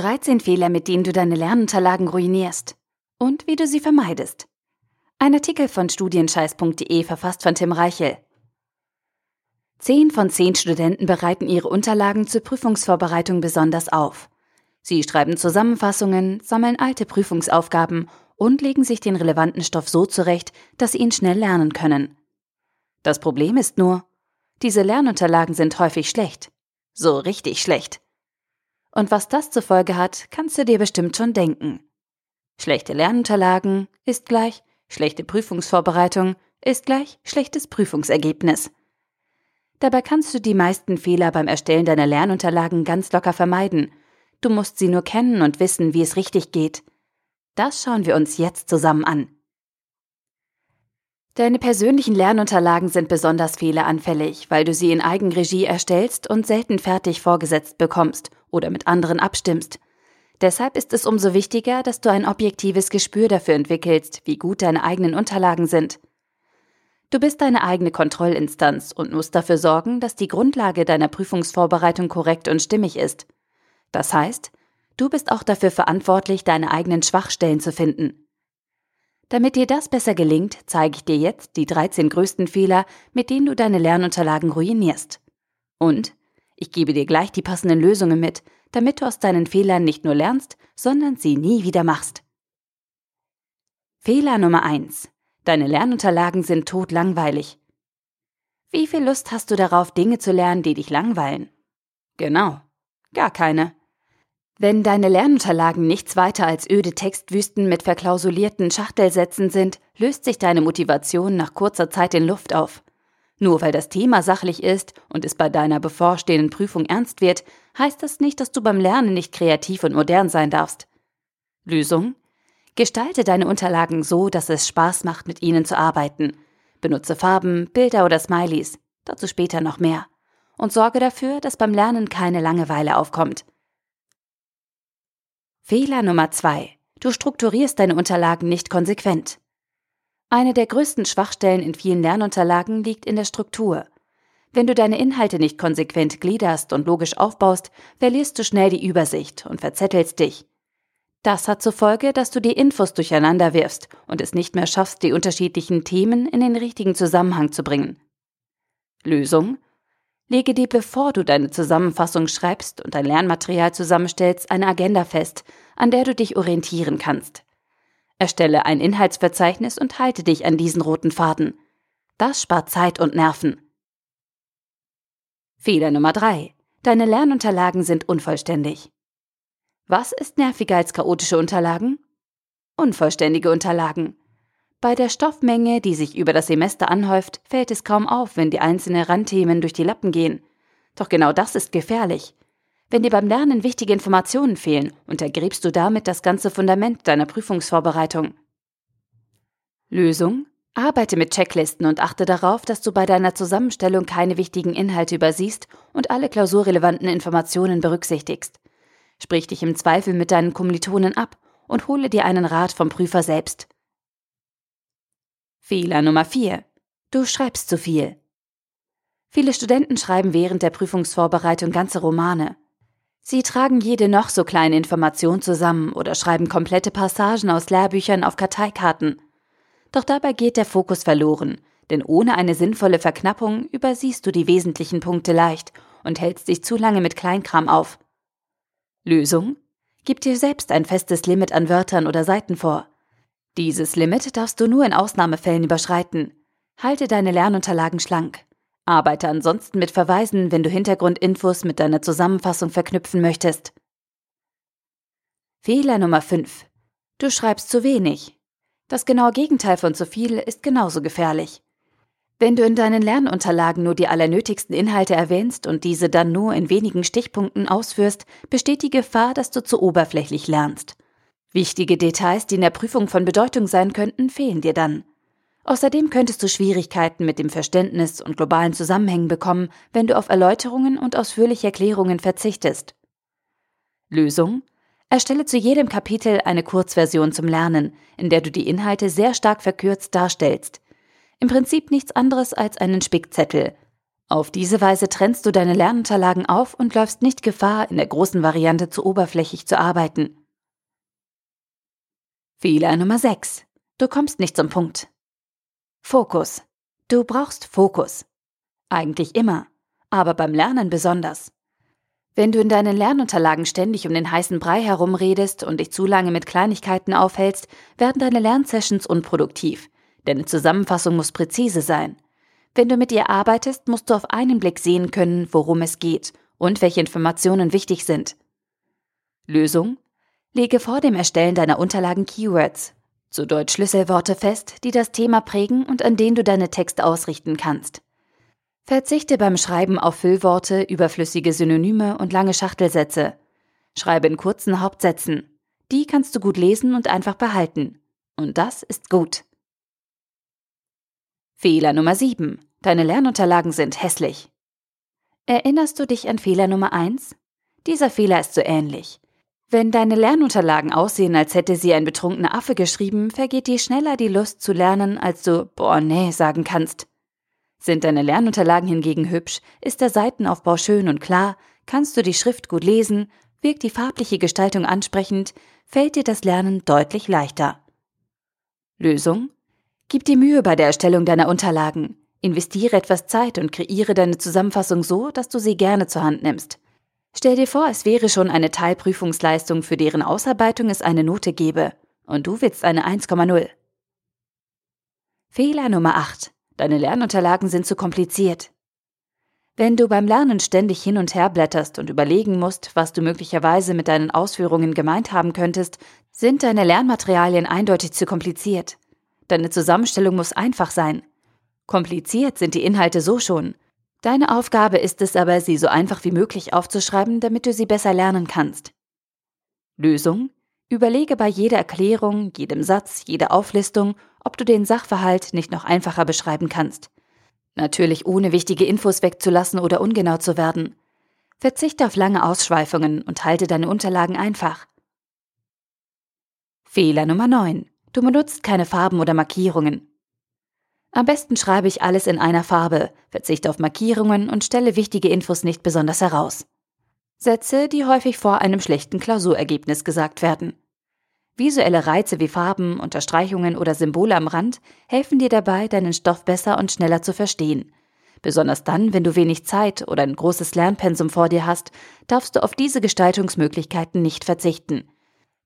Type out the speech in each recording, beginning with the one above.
13 Fehler, mit denen du deine Lernunterlagen ruinierst. Und wie du sie vermeidest. Ein Artikel von studienscheiß.de verfasst von Tim Reichel. Zehn von zehn Studenten bereiten ihre Unterlagen zur Prüfungsvorbereitung besonders auf. Sie schreiben Zusammenfassungen, sammeln alte Prüfungsaufgaben und legen sich den relevanten Stoff so zurecht, dass sie ihn schnell lernen können. Das Problem ist nur, diese Lernunterlagen sind häufig schlecht. So richtig schlecht. Und was das zur Folge hat, kannst du dir bestimmt schon denken. Schlechte Lernunterlagen ist gleich schlechte Prüfungsvorbereitung ist gleich schlechtes Prüfungsergebnis. Dabei kannst du die meisten Fehler beim Erstellen deiner Lernunterlagen ganz locker vermeiden. Du musst sie nur kennen und wissen, wie es richtig geht. Das schauen wir uns jetzt zusammen an. Deine persönlichen Lernunterlagen sind besonders fehleranfällig, weil du sie in Eigenregie erstellst und selten fertig vorgesetzt bekommst oder mit anderen abstimmst. Deshalb ist es umso wichtiger, dass du ein objektives Gespür dafür entwickelst, wie gut deine eigenen Unterlagen sind. Du bist deine eigene Kontrollinstanz und musst dafür sorgen, dass die Grundlage deiner Prüfungsvorbereitung korrekt und stimmig ist. Das heißt, du bist auch dafür verantwortlich, deine eigenen Schwachstellen zu finden. Damit dir das besser gelingt, zeige ich dir jetzt die 13 größten Fehler, mit denen du deine Lernunterlagen ruinierst. Und ich gebe dir gleich die passenden Lösungen mit, damit du aus deinen Fehlern nicht nur lernst, sondern sie nie wieder machst. Fehler Nummer 1. Deine Lernunterlagen sind totlangweilig. Wie viel Lust hast du darauf, Dinge zu lernen, die dich langweilen? Genau, gar keine. Wenn deine Lernunterlagen nichts weiter als öde Textwüsten mit verklausulierten Schachtelsätzen sind, löst sich deine Motivation nach kurzer Zeit in Luft auf. Nur weil das Thema sachlich ist und es bei deiner bevorstehenden Prüfung ernst wird, heißt das nicht, dass du beim Lernen nicht kreativ und modern sein darfst. Lösung? Gestalte deine Unterlagen so, dass es Spaß macht, mit ihnen zu arbeiten. Benutze Farben, Bilder oder Smileys, dazu später noch mehr. Und sorge dafür, dass beim Lernen keine Langeweile aufkommt. Fehler Nummer zwei: Du strukturierst deine Unterlagen nicht konsequent. Eine der größten Schwachstellen in vielen Lernunterlagen liegt in der Struktur. Wenn du deine Inhalte nicht konsequent gliederst und logisch aufbaust, verlierst du schnell die Übersicht und verzettelst dich. Das hat zur Folge, dass du die Infos durcheinander wirfst und es nicht mehr schaffst, die unterschiedlichen Themen in den richtigen Zusammenhang zu bringen. Lösung? Lege dir, bevor du deine Zusammenfassung schreibst und dein Lernmaterial zusammenstellst, eine Agenda fest, an der du dich orientieren kannst. Erstelle ein Inhaltsverzeichnis und halte dich an diesen roten Faden. Das spart Zeit und Nerven. Fehler Nummer 3. Deine Lernunterlagen sind unvollständig. Was ist nerviger als chaotische Unterlagen? Unvollständige Unterlagen. Bei der Stoffmenge, die sich über das Semester anhäuft, fällt es kaum auf, wenn die einzelnen Randthemen durch die Lappen gehen. Doch genau das ist gefährlich. Wenn dir beim Lernen wichtige Informationen fehlen, untergräbst du damit das ganze Fundament deiner Prüfungsvorbereitung. Lösung? Arbeite mit Checklisten und achte darauf, dass du bei deiner Zusammenstellung keine wichtigen Inhalte übersiehst und alle klausurrelevanten Informationen berücksichtigst. Sprich dich im Zweifel mit deinen Kommilitonen ab und hole dir einen Rat vom Prüfer selbst. Fehler Nummer 4. Du schreibst zu viel. Viele Studenten schreiben während der Prüfungsvorbereitung ganze Romane. Sie tragen jede noch so kleine Information zusammen oder schreiben komplette Passagen aus Lehrbüchern auf Karteikarten. Doch dabei geht der Fokus verloren, denn ohne eine sinnvolle Verknappung übersiehst du die wesentlichen Punkte leicht und hältst dich zu lange mit Kleinkram auf. Lösung? Gib dir selbst ein festes Limit an Wörtern oder Seiten vor. Dieses Limit darfst du nur in Ausnahmefällen überschreiten. Halte deine Lernunterlagen schlank. Arbeite ansonsten mit Verweisen, wenn du Hintergrundinfos mit deiner Zusammenfassung verknüpfen möchtest. Fehler Nummer 5. Du schreibst zu wenig. Das genaue Gegenteil von zu viel ist genauso gefährlich. Wenn du in deinen Lernunterlagen nur die allernötigsten Inhalte erwähnst und diese dann nur in wenigen Stichpunkten ausführst, besteht die Gefahr, dass du zu oberflächlich lernst. Wichtige Details, die in der Prüfung von Bedeutung sein könnten, fehlen dir dann. Außerdem könntest du Schwierigkeiten mit dem Verständnis und globalen Zusammenhängen bekommen, wenn du auf Erläuterungen und ausführliche Erklärungen verzichtest. Lösung? Erstelle zu jedem Kapitel eine Kurzversion zum Lernen, in der du die Inhalte sehr stark verkürzt darstellst. Im Prinzip nichts anderes als einen Spickzettel. Auf diese Weise trennst du deine Lernunterlagen auf und läufst nicht Gefahr, in der großen Variante zu oberflächlich zu arbeiten. Fehler Nummer 6. Du kommst nicht zum Punkt. Fokus. Du brauchst Fokus. Eigentlich immer, aber beim Lernen besonders. Wenn du in deinen Lernunterlagen ständig um den heißen Brei herumredest und dich zu lange mit Kleinigkeiten aufhältst, werden deine Lernsessions unproduktiv. Deine Zusammenfassung muss präzise sein. Wenn du mit ihr arbeitest, musst du auf einen Blick sehen können, worum es geht und welche Informationen wichtig sind. Lösung? Lege vor dem Erstellen deiner Unterlagen Keywords, zu Deutsch Schlüsselworte fest, die das Thema prägen und an denen du deine Texte ausrichten kannst. Verzichte beim Schreiben auf Füllworte, überflüssige Synonyme und lange Schachtelsätze. Schreibe in kurzen Hauptsätzen. Die kannst du gut lesen und einfach behalten. Und das ist gut. Fehler Nummer 7. Deine Lernunterlagen sind hässlich. Erinnerst du dich an Fehler Nummer 1? Dieser Fehler ist so ähnlich. Wenn deine Lernunterlagen aussehen, als hätte sie ein betrunkener Affe geschrieben, vergeht dir schneller die Lust zu lernen, als du boah nee sagen kannst. Sind deine Lernunterlagen hingegen hübsch, ist der Seitenaufbau schön und klar, kannst du die Schrift gut lesen, wirkt die farbliche Gestaltung ansprechend, fällt dir das Lernen deutlich leichter. Lösung? Gib dir Mühe bei der Erstellung deiner Unterlagen. Investiere etwas Zeit und kreiere deine Zusammenfassung so, dass du sie gerne zur Hand nimmst. Stell dir vor, es wäre schon eine Teilprüfungsleistung, für deren Ausarbeitung es eine Note gäbe. Und du willst eine 1,0. Fehler Nummer 8. Deine Lernunterlagen sind zu kompliziert. Wenn du beim Lernen ständig hin und her blätterst und überlegen musst, was du möglicherweise mit deinen Ausführungen gemeint haben könntest, sind deine Lernmaterialien eindeutig zu kompliziert. Deine Zusammenstellung muss einfach sein. Kompliziert sind die Inhalte so schon. Deine Aufgabe ist es aber, sie so einfach wie möglich aufzuschreiben, damit du sie besser lernen kannst. Lösung? Überlege bei jeder Erklärung, jedem Satz, jeder Auflistung, ob du den Sachverhalt nicht noch einfacher beschreiben kannst. Natürlich ohne wichtige Infos wegzulassen oder ungenau zu werden. Verzichte auf lange Ausschweifungen und halte deine Unterlagen einfach. Fehler Nummer 9. Du benutzt keine Farben oder Markierungen. Am besten schreibe ich alles in einer Farbe, verzichte auf Markierungen und stelle wichtige Infos nicht besonders heraus. Sätze, die häufig vor einem schlechten Klausurergebnis gesagt werden. Visuelle Reize wie Farben, Unterstreichungen oder Symbole am Rand helfen dir dabei, deinen Stoff besser und schneller zu verstehen. Besonders dann, wenn du wenig Zeit oder ein großes Lernpensum vor dir hast, darfst du auf diese Gestaltungsmöglichkeiten nicht verzichten.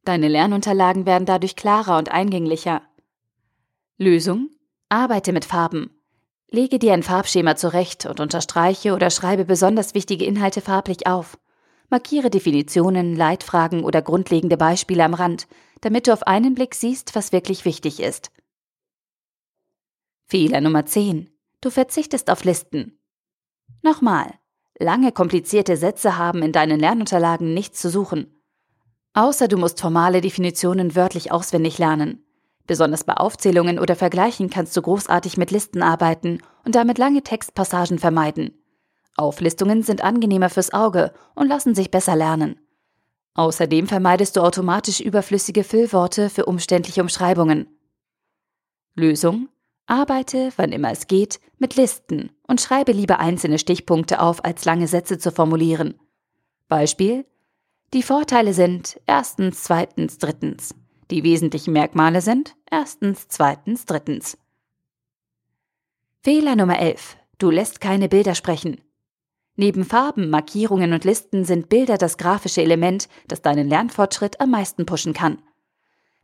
Deine Lernunterlagen werden dadurch klarer und eingänglicher. Lösung? Arbeite mit Farben. Lege dir ein Farbschema zurecht und unterstreiche oder schreibe besonders wichtige Inhalte farblich auf. Markiere Definitionen, Leitfragen oder grundlegende Beispiele am Rand, damit du auf einen Blick siehst, was wirklich wichtig ist. Fehler Nummer 10. Du verzichtest auf Listen. Nochmal. Lange komplizierte Sätze haben in deinen Lernunterlagen nichts zu suchen. Außer du musst formale Definitionen wörtlich auswendig lernen. Besonders bei Aufzählungen oder Vergleichen kannst du großartig mit Listen arbeiten und damit lange Textpassagen vermeiden. Auflistungen sind angenehmer fürs Auge und lassen sich besser lernen. Außerdem vermeidest du automatisch überflüssige Füllworte für umständliche Umschreibungen. Lösung? Arbeite, wann immer es geht, mit Listen und schreibe lieber einzelne Stichpunkte auf, als lange Sätze zu formulieren. Beispiel? Die Vorteile sind erstens, zweitens, drittens. Die wesentlichen Merkmale sind erstens, zweitens, drittens. Fehler Nummer 11. Du lässt keine Bilder sprechen. Neben Farben, Markierungen und Listen sind Bilder das grafische Element, das deinen Lernfortschritt am meisten pushen kann.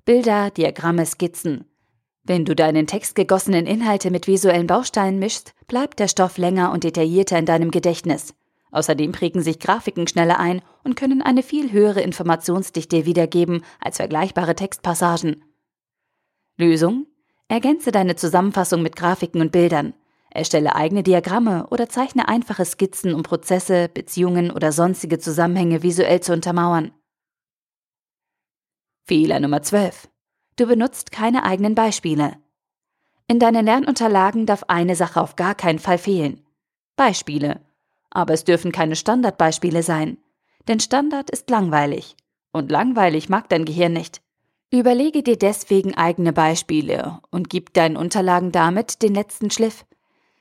Bilder, Diagramme, Skizzen. Wenn du deinen textgegossenen Inhalte mit visuellen Bausteinen mischst, bleibt der Stoff länger und detaillierter in deinem Gedächtnis. Außerdem prägen sich Grafiken schneller ein und können eine viel höhere Informationsdichte wiedergeben als vergleichbare Textpassagen. Lösung? Ergänze deine Zusammenfassung mit Grafiken und Bildern. Erstelle eigene Diagramme oder zeichne einfache Skizzen, um Prozesse, Beziehungen oder sonstige Zusammenhänge visuell zu untermauern. Fehler Nummer 12. Du benutzt keine eigenen Beispiele. In deinen Lernunterlagen darf eine Sache auf gar keinen Fall fehlen. Beispiele. Aber es dürfen keine Standardbeispiele sein. Denn Standard ist langweilig. Und langweilig mag dein Gehirn nicht. Überlege dir deswegen eigene Beispiele und gib deinen Unterlagen damit den letzten Schliff.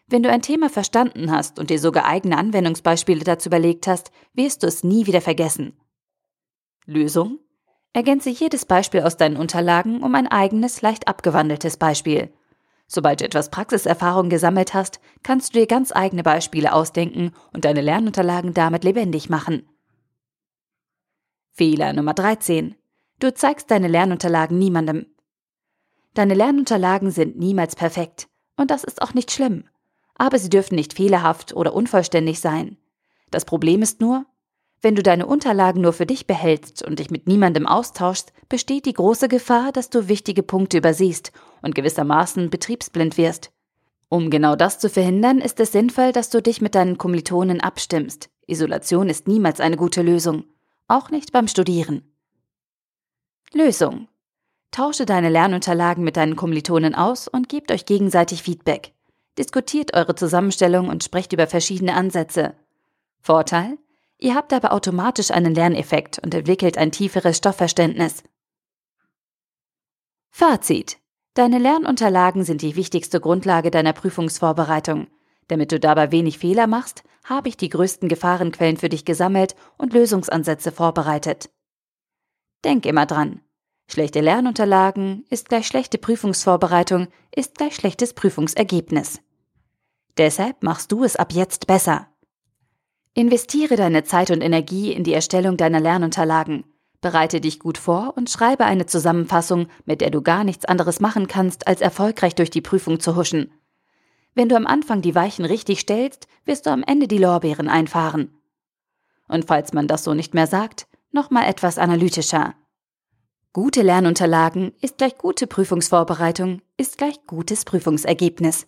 Wenn du ein Thema verstanden hast und dir sogar eigene Anwendungsbeispiele dazu überlegt hast, wirst du es nie wieder vergessen. Lösung? Ergänze jedes Beispiel aus deinen Unterlagen um ein eigenes, leicht abgewandeltes Beispiel. Sobald du etwas Praxiserfahrung gesammelt hast, kannst du dir ganz eigene Beispiele ausdenken und deine Lernunterlagen damit lebendig machen. Fehler Nummer 13. Du zeigst deine Lernunterlagen niemandem. Deine Lernunterlagen sind niemals perfekt. Und das ist auch nicht schlimm. Aber sie dürfen nicht fehlerhaft oder unvollständig sein. Das Problem ist nur, wenn du deine Unterlagen nur für dich behältst und dich mit niemandem austauschst, besteht die große Gefahr, dass du wichtige Punkte übersiehst und gewissermaßen betriebsblind wirst. Um genau das zu verhindern, ist es sinnvoll, dass du dich mit deinen Kommilitonen abstimmst. Isolation ist niemals eine gute Lösung, auch nicht beim Studieren. Lösung. Tausche deine Lernunterlagen mit deinen Kommilitonen aus und gebt euch gegenseitig Feedback. Diskutiert eure Zusammenstellung und sprecht über verschiedene Ansätze. Vorteil? Ihr habt aber automatisch einen Lerneffekt und entwickelt ein tieferes Stoffverständnis. Fazit. Deine Lernunterlagen sind die wichtigste Grundlage deiner Prüfungsvorbereitung. Damit du dabei wenig Fehler machst, habe ich die größten Gefahrenquellen für dich gesammelt und Lösungsansätze vorbereitet. Denk immer dran. Schlechte Lernunterlagen ist gleich schlechte Prüfungsvorbereitung, ist gleich schlechtes Prüfungsergebnis. Deshalb machst du es ab jetzt besser. Investiere deine Zeit und Energie in die Erstellung deiner Lernunterlagen. Bereite dich gut vor und schreibe eine Zusammenfassung, mit der du gar nichts anderes machen kannst, als erfolgreich durch die Prüfung zu huschen. Wenn du am Anfang die Weichen richtig stellst, wirst du am Ende die Lorbeeren einfahren. Und falls man das so nicht mehr sagt, nochmal etwas analytischer. Gute Lernunterlagen ist gleich gute Prüfungsvorbereitung, ist gleich gutes Prüfungsergebnis.